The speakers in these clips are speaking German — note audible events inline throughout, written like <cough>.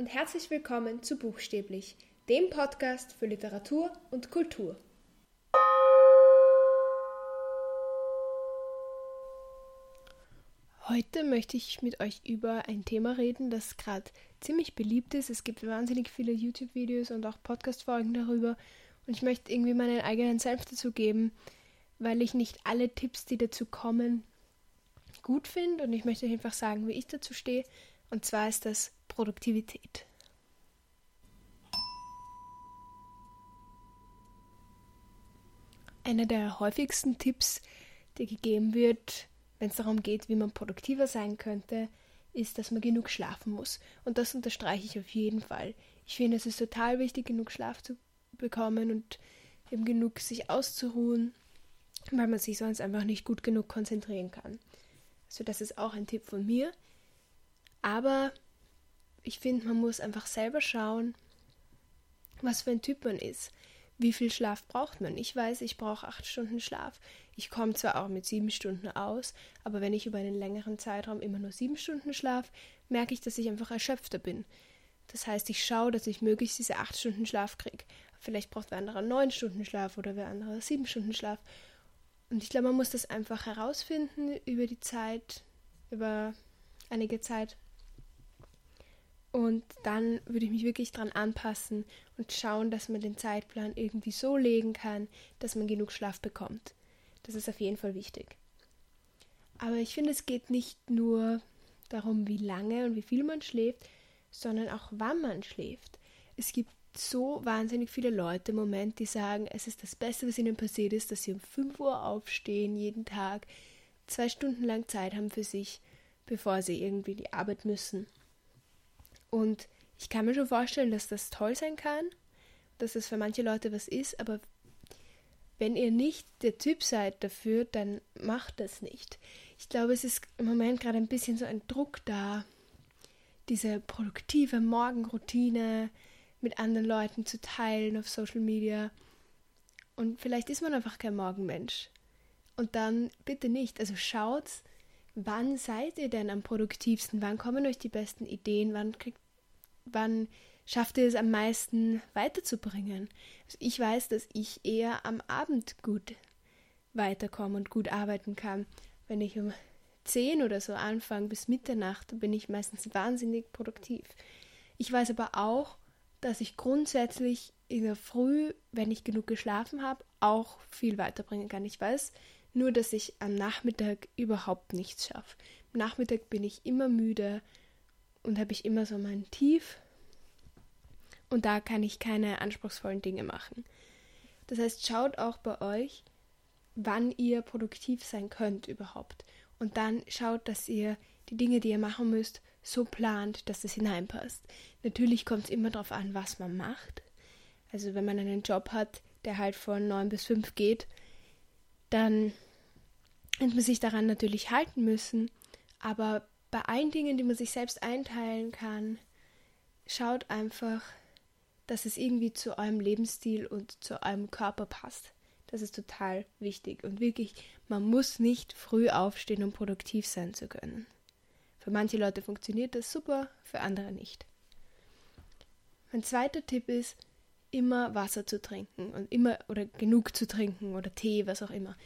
und herzlich willkommen zu Buchstäblich, dem Podcast für Literatur und Kultur. Heute möchte ich mit euch über ein Thema reden, das gerade ziemlich beliebt ist. Es gibt wahnsinnig viele YouTube-Videos und auch Podcast-Folgen darüber. Und ich möchte irgendwie meinen eigenen Senf dazu geben, weil ich nicht alle Tipps, die dazu kommen, gut finde. Und ich möchte einfach sagen, wie ich dazu stehe. Und zwar ist das Produktivität. Einer der häufigsten Tipps, der gegeben wird, wenn es darum geht, wie man produktiver sein könnte, ist, dass man genug schlafen muss. Und das unterstreiche ich auf jeden Fall. Ich finde, es ist total wichtig, genug Schlaf zu bekommen und eben genug sich auszuruhen, weil man sich sonst einfach nicht gut genug konzentrieren kann. Also das ist auch ein Tipp von mir. Aber ich finde, man muss einfach selber schauen, was für ein Typ man ist. Wie viel Schlaf braucht man? Ich weiß, ich brauche acht Stunden Schlaf. Ich komme zwar auch mit sieben Stunden aus, aber wenn ich über einen längeren Zeitraum immer nur sieben Stunden schlaf, merke ich, dass ich einfach erschöpfter bin. Das heißt, ich schaue, dass ich möglichst diese acht Stunden Schlaf kriege. Vielleicht braucht wer andere neun Stunden Schlaf oder wer andere sieben Stunden Schlaf. Und ich glaube, man muss das einfach herausfinden über die Zeit, über einige Zeit. Und dann würde ich mich wirklich dran anpassen und schauen, dass man den Zeitplan irgendwie so legen kann, dass man genug Schlaf bekommt. Das ist auf jeden Fall wichtig. Aber ich finde, es geht nicht nur darum, wie lange und wie viel man schläft, sondern auch wann man schläft. Es gibt so wahnsinnig viele Leute im Moment, die sagen, es ist das Beste, was ihnen passiert ist, dass sie um 5 Uhr aufstehen, jeden Tag, zwei Stunden lang Zeit haben für sich, bevor sie irgendwie die Arbeit müssen. Und ich kann mir schon vorstellen, dass das toll sein kann, dass das für manche Leute was ist, aber wenn ihr nicht der Typ seid dafür, dann macht das nicht. Ich glaube, es ist im Moment gerade ein bisschen so ein Druck da, diese produktive Morgenroutine mit anderen Leuten zu teilen auf Social Media. Und vielleicht ist man einfach kein Morgenmensch. Und dann bitte nicht. Also schaut, wann seid ihr denn am produktivsten? Wann kommen euch die besten Ideen? Wann, kriegt, wann schafft ihr es am meisten weiterzubringen? Also ich weiß, dass ich eher am Abend gut weiterkomme und gut arbeiten kann. Wenn ich um 10 oder so anfange bis Mitternacht, bin ich meistens wahnsinnig produktiv. Ich weiß aber auch, dass ich grundsätzlich in der Früh, wenn ich genug geschlafen habe, auch viel weiterbringen kann. Ich weiß nur, dass ich am Nachmittag überhaupt nichts schaffe. Am Nachmittag bin ich immer müde und habe ich immer so mein Tief und da kann ich keine anspruchsvollen Dinge machen. Das heißt, schaut auch bei euch, wann ihr produktiv sein könnt überhaupt. Und dann schaut, dass ihr die Dinge, die ihr machen müsst, so plant, dass es hineinpasst. Natürlich kommt es immer darauf an, was man macht. Also wenn man einen Job hat, der halt von 9 bis 5 geht, dann wird man sich daran natürlich halten müssen. Aber bei allen Dingen, die man sich selbst einteilen kann, schaut einfach, dass es irgendwie zu eurem Lebensstil und zu eurem Körper passt. Das ist total wichtig. Und wirklich, man muss nicht früh aufstehen, um produktiv sein zu können. Für manche Leute funktioniert das super, für andere nicht. Mein zweiter Tipp ist, immer Wasser zu trinken und immer oder genug zu trinken oder Tee, was auch immer.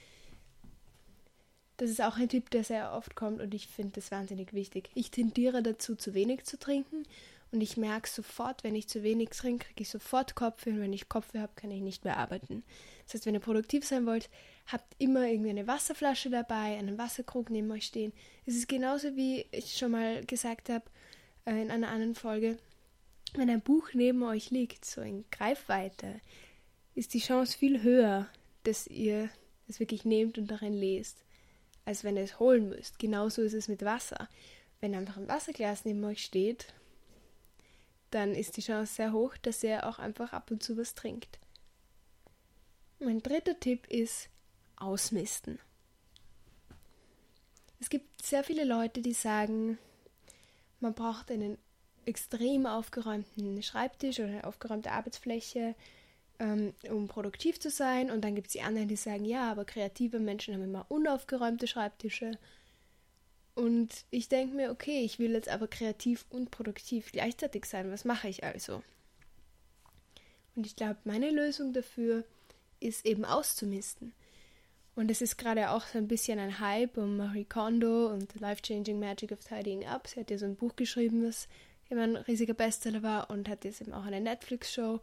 Das ist auch ein Tipp, der sehr oft kommt und ich finde das wahnsinnig wichtig. Ich tendiere dazu, zu wenig zu trinken und ich merke sofort, wenn ich zu wenig trinke, kriege ich sofort Kopfweh und wenn ich Kopfweh habe, kann ich nicht mehr arbeiten. Das heißt, wenn ihr produktiv sein wollt, habt immer irgendwie eine Wasserflasche dabei, einen Wasserkrug neben euch stehen. Es ist genauso wie ich schon mal gesagt habe äh, in einer anderen Folge, wenn ein Buch neben euch liegt, so in Greifweite, ist die Chance viel höher, dass ihr es wirklich nehmt und darin lest, als wenn ihr es holen müsst. Genauso ist es mit Wasser. Wenn einfach ein Wasserglas neben euch steht, dann ist die Chance sehr hoch, dass ihr auch einfach ab und zu was trinkt. Mein dritter Tipp ist Ausmisten. Es gibt sehr viele Leute, die sagen, man braucht einen extrem aufgeräumten Schreibtisch oder eine aufgeräumte Arbeitsfläche, um produktiv zu sein. Und dann gibt es die anderen, die sagen, ja, aber kreative Menschen haben immer unaufgeräumte Schreibtische. Und ich denke mir, okay, ich will jetzt aber kreativ und produktiv gleichzeitig sein. Was mache ich also? Und ich glaube, meine Lösung dafür ist eben auszumisten. Und es ist gerade auch so ein bisschen ein Hype um Marie Kondo und The Life-Changing Magic of Tidying Up. Sie hat ja so ein Buch geschrieben, das immer ein riesiger Bestseller war und hat jetzt eben auch eine Netflix-Show.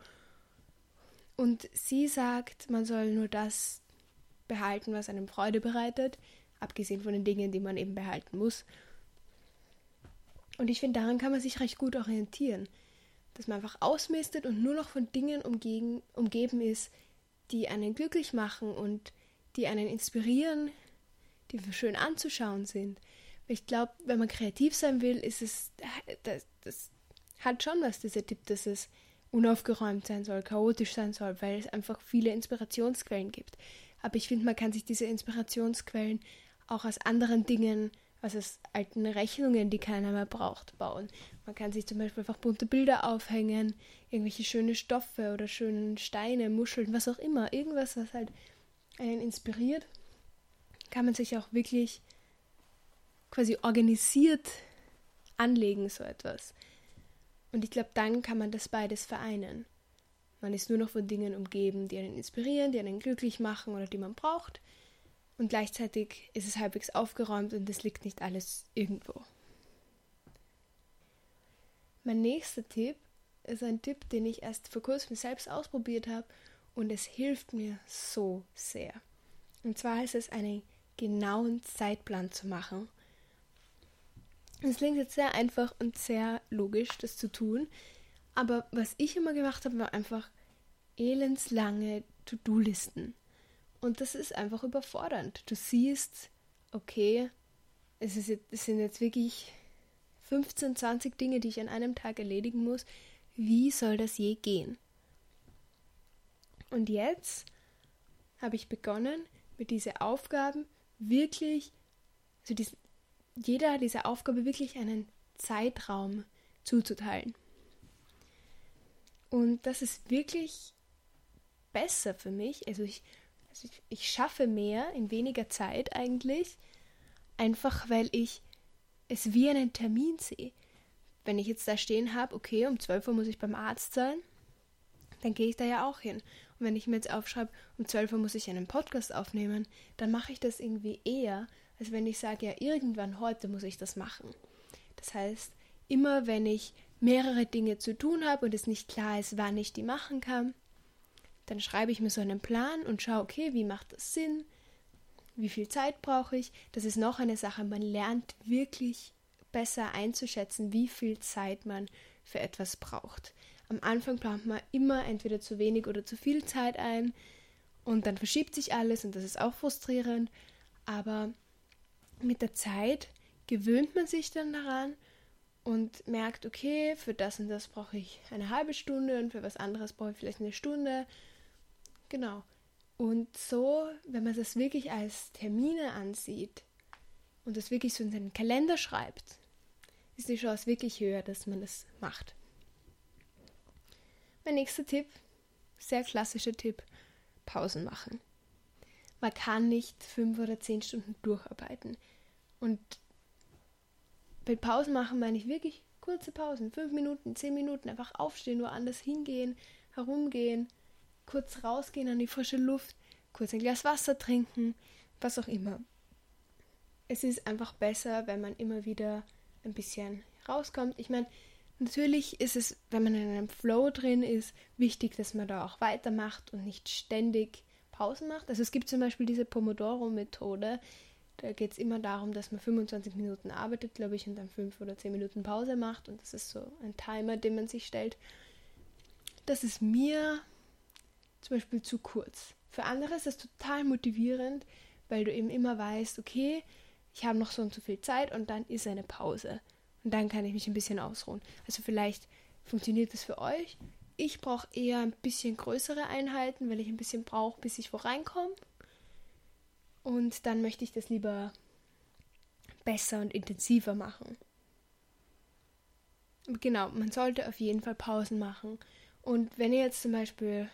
Und sie sagt, man soll nur das behalten, was einem Freude bereitet, abgesehen von den Dingen, die man eben behalten muss. Und ich finde, daran kann man sich recht gut orientieren, dass man einfach ausmistet und nur noch von Dingen umgeben, umgeben ist, die einen glücklich machen und die einen inspirieren, die schön anzuschauen sind. Ich glaube, wenn man kreativ sein will, ist es, das, das hat schon was, dieser Tipp, dass es unaufgeräumt sein soll, chaotisch sein soll, weil es einfach viele Inspirationsquellen gibt. Aber ich finde, man kann sich diese Inspirationsquellen auch aus anderen Dingen, also aus alten Rechnungen, die keiner mehr braucht, bauen. Man kann sich zum Beispiel einfach bunte Bilder aufhängen, irgendwelche schöne Stoffe oder schöne Steine, Muscheln, was auch immer, irgendwas, was halt einen inspiriert, kann man sich auch wirklich quasi organisiert anlegen, so etwas. Und ich glaube, dann kann man das beides vereinen. Man ist nur noch von Dingen umgeben, die einen inspirieren, die einen glücklich machen oder die man braucht. Und gleichzeitig ist es halbwegs aufgeräumt und es liegt nicht alles irgendwo. Mein nächster Tipp ist ein Tipp, den ich erst vor kurzem selbst ausprobiert habe und es hilft mir so sehr. Und zwar ist es einen genauen Zeitplan zu machen. Es klingt jetzt sehr einfach und sehr logisch, das zu tun, aber was ich immer gemacht habe, war einfach elendslange To-Do-Listen. Und das ist einfach überfordernd. Du siehst, okay, es, ist jetzt, es sind jetzt wirklich 15, 20 Dinge, die ich an einem Tag erledigen muss. Wie soll das je gehen? Und jetzt habe ich begonnen, mit diesen Aufgaben wirklich, also dies, jeder dieser Aufgabe wirklich einen Zeitraum zuzuteilen. Und das ist wirklich besser für mich. Also ich, also ich, ich schaffe mehr in weniger Zeit eigentlich, einfach weil ich es wie einen Termin sehe. Wenn ich jetzt da stehen habe, okay, um 12 Uhr muss ich beim Arzt sein, dann gehe ich da ja auch hin wenn ich mir jetzt aufschreibe, um 12 Uhr muss ich einen Podcast aufnehmen, dann mache ich das irgendwie eher, als wenn ich sage, ja, irgendwann heute muss ich das machen. Das heißt, immer wenn ich mehrere Dinge zu tun habe und es nicht klar ist, wann ich die machen kann, dann schreibe ich mir so einen Plan und schaue, okay, wie macht das Sinn? Wie viel Zeit brauche ich? Das ist noch eine Sache. Man lernt wirklich besser einzuschätzen, wie viel Zeit man für etwas braucht. Am Anfang plant man immer entweder zu wenig oder zu viel Zeit ein und dann verschiebt sich alles und das ist auch frustrierend. Aber mit der Zeit gewöhnt man sich dann daran und merkt, okay, für das und das brauche ich eine halbe Stunde und für was anderes brauche ich vielleicht eine Stunde. Genau. Und so, wenn man das wirklich als Termine ansieht und das wirklich so in seinen Kalender schreibt, ist die Chance wirklich höher, dass man das macht. Mein nächster Tipp, sehr klassischer Tipp, Pausen machen. Man kann nicht fünf oder zehn Stunden durcharbeiten. Und bei Pausen machen meine ich wirklich kurze Pausen, fünf Minuten, zehn Minuten, einfach aufstehen, woanders hingehen, herumgehen, kurz rausgehen an die frische Luft, kurz ein Glas Wasser trinken, was auch immer. Es ist einfach besser, wenn man immer wieder ein bisschen rauskommt. Ich meine, Natürlich ist es, wenn man in einem Flow drin ist, wichtig, dass man da auch weitermacht und nicht ständig Pausen macht. Also es gibt zum Beispiel diese Pomodoro-Methode. Da geht es immer darum, dass man 25 Minuten arbeitet, glaube ich, und dann 5 oder 10 Minuten Pause macht. Und das ist so ein Timer, den man sich stellt. Das ist mir zum Beispiel zu kurz. Für andere ist das total motivierend, weil du eben immer weißt, okay, ich habe noch so und so viel Zeit und dann ist eine Pause. Und dann kann ich mich ein bisschen ausruhen. Also vielleicht funktioniert das für euch. Ich brauche eher ein bisschen größere Einheiten, weil ich ein bisschen brauche, bis ich wo reinkomme. Und dann möchte ich das lieber besser und intensiver machen. Genau, man sollte auf jeden Fall Pausen machen. Und wenn ihr jetzt zum Beispiel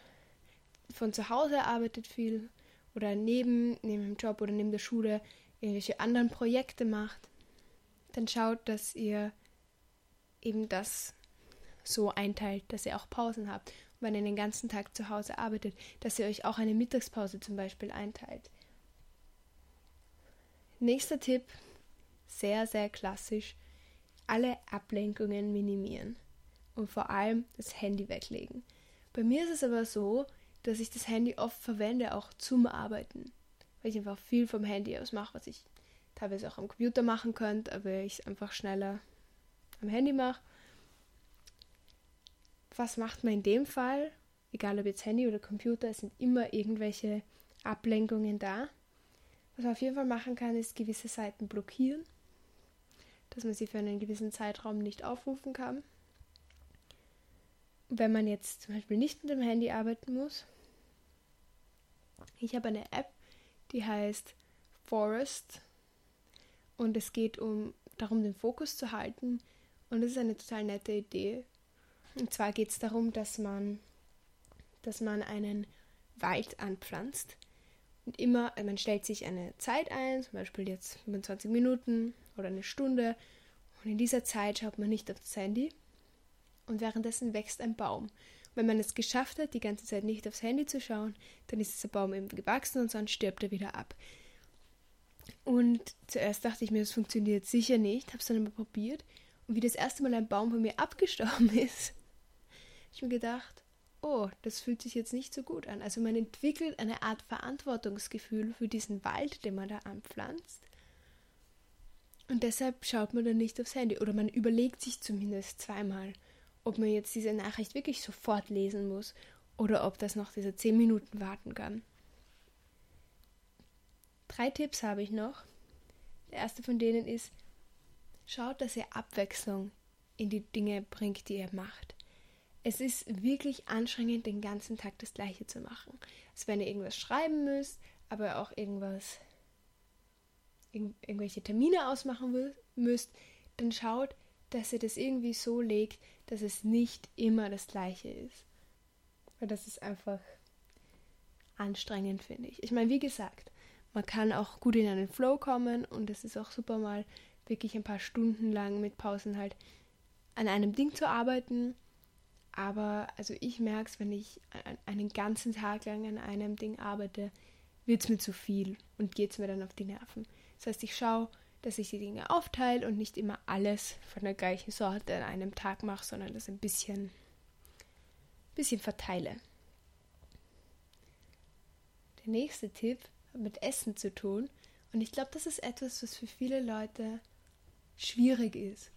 von zu Hause arbeitet viel oder neben, neben dem Job oder neben der Schule irgendwelche anderen Projekte macht, dann schaut, dass ihr eben das so einteilt, dass ihr auch Pausen habt. Und wenn ihr den ganzen Tag zu Hause arbeitet, dass ihr euch auch eine Mittagspause zum Beispiel einteilt. Nächster Tipp, sehr, sehr klassisch, alle Ablenkungen minimieren und vor allem das Handy weglegen. Bei mir ist es aber so, dass ich das Handy oft verwende, auch zum Arbeiten, weil ich einfach viel vom Handy aus mache, was ich teilweise auch am Computer machen könnte, aber ich es einfach schneller am Handy mache. Was macht man in dem Fall? Egal ob jetzt Handy oder Computer, es sind immer irgendwelche Ablenkungen da. Was man auf jeden Fall machen kann, ist gewisse Seiten blockieren, dass man sie für einen gewissen Zeitraum nicht aufrufen kann. Wenn man jetzt zum Beispiel nicht mit dem Handy arbeiten muss, ich habe eine App, die heißt Forest und es geht um darum, den Fokus zu halten. Und das ist eine total nette Idee. Und zwar geht es darum, dass man, dass man einen Wald anpflanzt. Und immer, man stellt sich eine Zeit ein, zum Beispiel jetzt 25 Minuten oder eine Stunde. Und in dieser Zeit schaut man nicht auf das Handy. Und währenddessen wächst ein Baum. Und wenn man es geschafft hat, die ganze Zeit nicht aufs Handy zu schauen, dann ist dieser Baum eben gewachsen und sonst stirbt er wieder ab. Und zuerst dachte ich mir, das funktioniert sicher nicht, habe es dann aber probiert. Und wie das erste Mal ein Baum von mir abgestorben <laughs> ist, ich mir gedacht, oh, das fühlt sich jetzt nicht so gut an. Also man entwickelt eine Art Verantwortungsgefühl für diesen Wald, den man da anpflanzt. Und deshalb schaut man dann nicht aufs Handy. Oder man überlegt sich zumindest zweimal, ob man jetzt diese Nachricht wirklich sofort lesen muss oder ob das noch diese zehn Minuten warten kann. Drei Tipps habe ich noch. Der erste von denen ist, schaut, dass ihr Abwechslung in die Dinge bringt, die ihr macht. Es ist wirklich anstrengend, den ganzen Tag das Gleiche zu machen. Also wenn ihr irgendwas schreiben müsst, aber auch irgendwas, irg irgendwelche Termine ausmachen müsst, dann schaut, dass ihr das irgendwie so legt, dass es nicht immer das Gleiche ist. Weil das ist einfach anstrengend, finde ich. Ich meine, wie gesagt, man kann auch gut in einen Flow kommen und es ist auch super mal wirklich ein paar Stunden lang mit Pausen halt an einem Ding zu arbeiten. Aber also ich merke es, wenn ich einen ganzen Tag lang an einem Ding arbeite, wird es mir zu viel und geht es mir dann auf die Nerven. Das heißt, ich schaue, dass ich die Dinge aufteile und nicht immer alles von der gleichen Sorte an einem Tag mache, sondern das ein bisschen, bisschen verteile. Der nächste Tipp mit Essen zu tun. Und ich glaube, das ist etwas, was für viele Leute schwierig ist.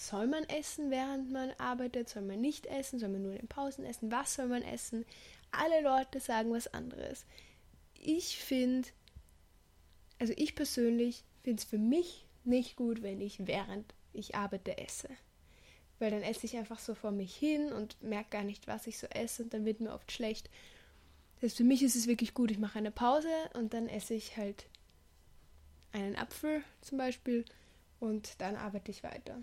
Soll man essen, während man arbeitet? Soll man nicht essen? Soll man nur in den Pausen essen? Was soll man essen? Alle Leute sagen was anderes. Ich finde, also ich persönlich finde es für mich nicht gut, wenn ich während ich arbeite esse. Weil dann esse ich einfach so vor mich hin und merke gar nicht, was ich so esse und dann wird mir oft schlecht. Das heißt, für mich ist es wirklich gut, ich mache eine Pause und dann esse ich halt einen Apfel zum Beispiel und dann arbeite ich weiter.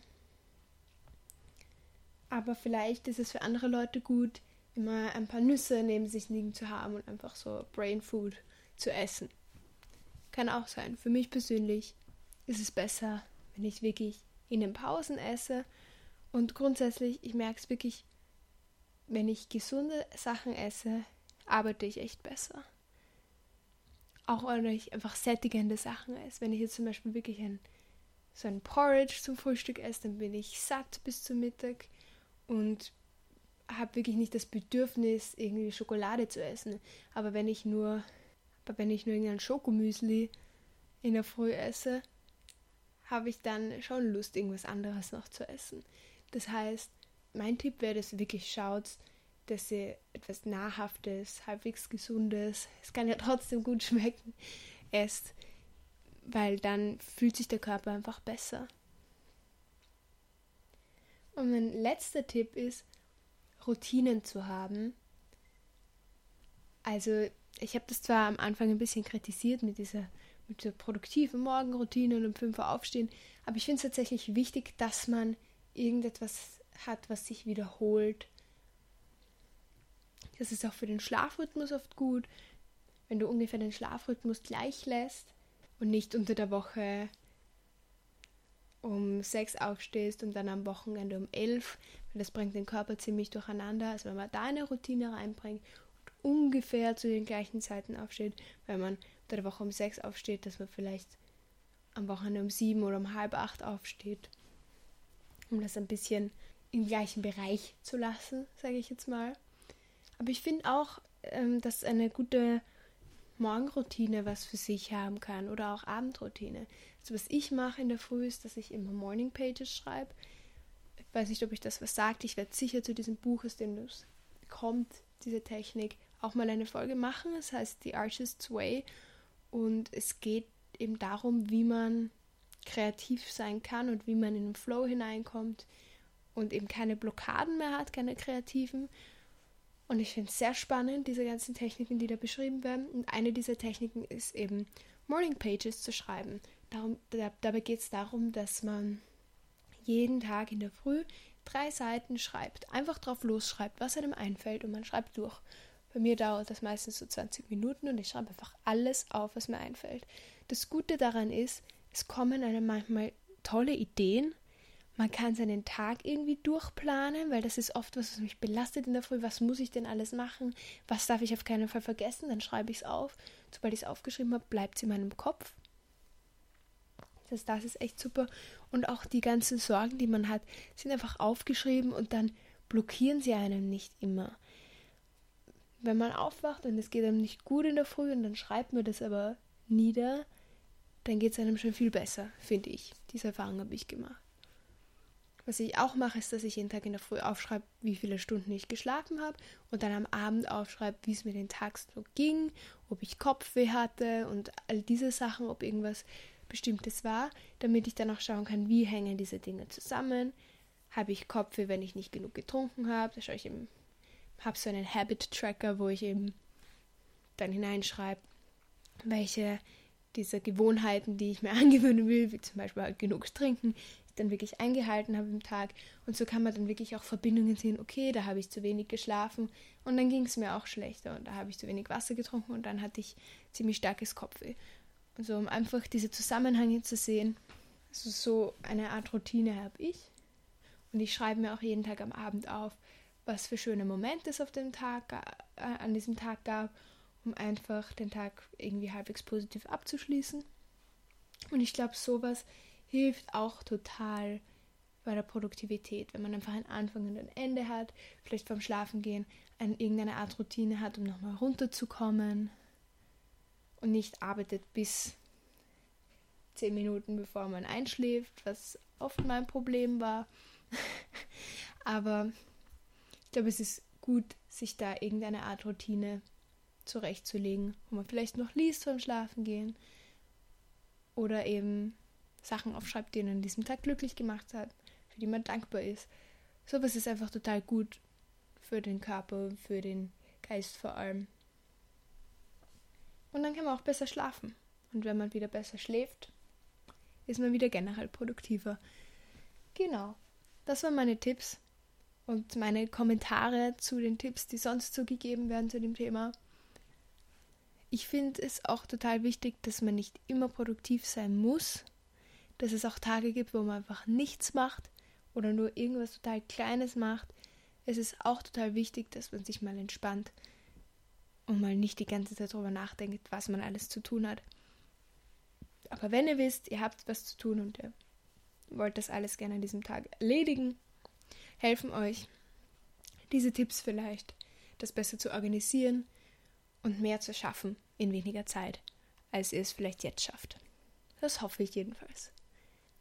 Aber vielleicht ist es für andere Leute gut, immer ein paar Nüsse neben sich liegen zu haben und einfach so Brain Food zu essen. Kann auch sein. Für mich persönlich ist es besser, wenn ich wirklich in den Pausen esse. Und grundsätzlich, ich merke es wirklich, wenn ich gesunde Sachen esse, arbeite ich echt besser. Auch wenn ich einfach sättigende Sachen esse. Wenn ich jetzt zum Beispiel wirklich ein, so ein Porridge zum Frühstück esse, dann bin ich satt bis zum Mittag und habe wirklich nicht das Bedürfnis, irgendwie Schokolade zu essen. Aber wenn ich nur, aber wenn ich nur irgendein Schokomüsli in der Früh esse, habe ich dann schon Lust, irgendwas anderes noch zu essen. Das heißt, mein Tipp wäre, dass ihr wirklich schaut, dass ihr etwas Nahrhaftes, halbwegs Gesundes, es kann ja trotzdem gut <laughs> schmecken, esst, weil dann fühlt sich der Körper einfach besser. Und mein letzter Tipp ist, Routinen zu haben. Also, ich habe das zwar am Anfang ein bisschen kritisiert mit dieser, mit dieser produktiven Morgenroutine und um 5 Uhr aufstehen, aber ich finde es tatsächlich wichtig, dass man irgendetwas hat, was sich wiederholt das ist auch für den Schlafrhythmus oft gut, wenn du ungefähr den Schlafrhythmus gleich lässt und nicht unter der Woche um sechs aufstehst und dann am Wochenende um elf, das bringt den Körper ziemlich durcheinander. Also wenn man da eine Routine reinbringt und ungefähr zu den gleichen Zeiten aufsteht, wenn man unter der Woche um sechs aufsteht, dass man vielleicht am Wochenende um sieben oder um halb acht aufsteht, um das ein bisschen im gleichen Bereich zu lassen, sage ich jetzt mal. Aber ich finde auch, ähm, dass eine gute Morgenroutine was für sich haben kann oder auch Abendroutine. Also was ich mache in der Früh ist, dass ich immer Morning Pages schreibe. Ich weiß nicht, ob ich das was sagt. Ich werde sicher zu diesem Buch, aus dem es kommt, diese Technik, auch mal eine Folge machen. Es heißt The Artist's Way und es geht eben darum, wie man kreativ sein kann und wie man in den Flow hineinkommt und eben keine Blockaden mehr hat, keine kreativen und ich finde es sehr spannend, diese ganzen Techniken, die da beschrieben werden. Und eine dieser Techniken ist eben Morning Pages zu schreiben. Darum, da, dabei geht es darum, dass man jeden Tag in der Früh drei Seiten schreibt. Einfach drauf losschreibt, was einem einfällt und man schreibt durch. Bei mir dauert das meistens so 20 Minuten und ich schreibe einfach alles auf, was mir einfällt. Das Gute daran ist, es kommen einem manchmal tolle Ideen man kann seinen Tag irgendwie durchplanen, weil das ist oft was, was mich belastet in der Früh. Was muss ich denn alles machen? Was darf ich auf keinen Fall vergessen? Dann schreibe ich es auf. Sobald ich es aufgeschrieben habe, bleibt es in meinem Kopf. Das, das ist echt super. Und auch die ganzen Sorgen, die man hat, sind einfach aufgeschrieben und dann blockieren sie einem nicht immer. Wenn man aufwacht und es geht einem nicht gut in der Früh und dann schreibt man das aber nieder, dann geht es einem schon viel besser, finde ich. Diese Erfahrung habe ich gemacht. Was ich auch mache, ist, dass ich jeden Tag in der Früh aufschreibe, wie viele Stunden ich geschlafen habe und dann am Abend aufschreibe, wie es mir den Tag so ging, ob ich Kopfweh hatte und all diese Sachen, ob irgendwas Bestimmtes war, damit ich dann auch schauen kann, wie hängen diese Dinge zusammen. Habe ich Kopfweh, wenn ich nicht genug getrunken habe? Da schaue ich eben, habe so einen Habit-Tracker, wo ich eben dann hineinschreibe, welche dieser Gewohnheiten, die ich mir <laughs> angewöhnen will, wie zum Beispiel halt genug trinken, dann wirklich eingehalten habe im Tag. Und so kann man dann wirklich auch Verbindungen sehen, okay, da habe ich zu wenig geschlafen und dann ging es mir auch schlechter und da habe ich zu wenig Wasser getrunken und dann hatte ich ziemlich starkes Kopfweh. Also um einfach diese Zusammenhänge zu sehen, also so eine Art Routine habe ich. Und ich schreibe mir auch jeden Tag am Abend auf, was für schöne Momente es auf dem Tag, äh, an diesem Tag gab, um einfach den Tag irgendwie halbwegs positiv abzuschließen. Und ich glaube, sowas hilft auch total bei der Produktivität, wenn man einfach einen Anfang und ein Ende hat, vielleicht beim Schlafengehen ein, irgendeine Art Routine hat, um nochmal runterzukommen und nicht arbeitet bis zehn Minuten bevor man einschläft, was oft mein Problem war. <laughs> Aber ich glaube, es ist gut, sich da irgendeine Art Routine zurechtzulegen, wo man vielleicht noch liest beim Schlafengehen oder eben Sachen aufschreibt, die ihn an diesem Tag glücklich gemacht hat, für die man dankbar ist. Sowas ist einfach total gut für den Körper, für den Geist vor allem. Und dann kann man auch besser schlafen. Und wenn man wieder besser schläft, ist man wieder generell produktiver. Genau. Das waren meine Tipps und meine Kommentare zu den Tipps, die sonst so gegeben werden zu dem Thema. Ich finde es auch total wichtig, dass man nicht immer produktiv sein muss, dass es auch Tage gibt, wo man einfach nichts macht oder nur irgendwas total Kleines macht. Es ist auch total wichtig, dass man sich mal entspannt und mal nicht die ganze Zeit darüber nachdenkt, was man alles zu tun hat. Aber wenn ihr wisst, ihr habt was zu tun und ihr wollt das alles gerne an diesem Tag erledigen, helfen euch diese Tipps vielleicht, das besser zu organisieren und mehr zu schaffen in weniger Zeit, als ihr es vielleicht jetzt schafft. Das hoffe ich jedenfalls.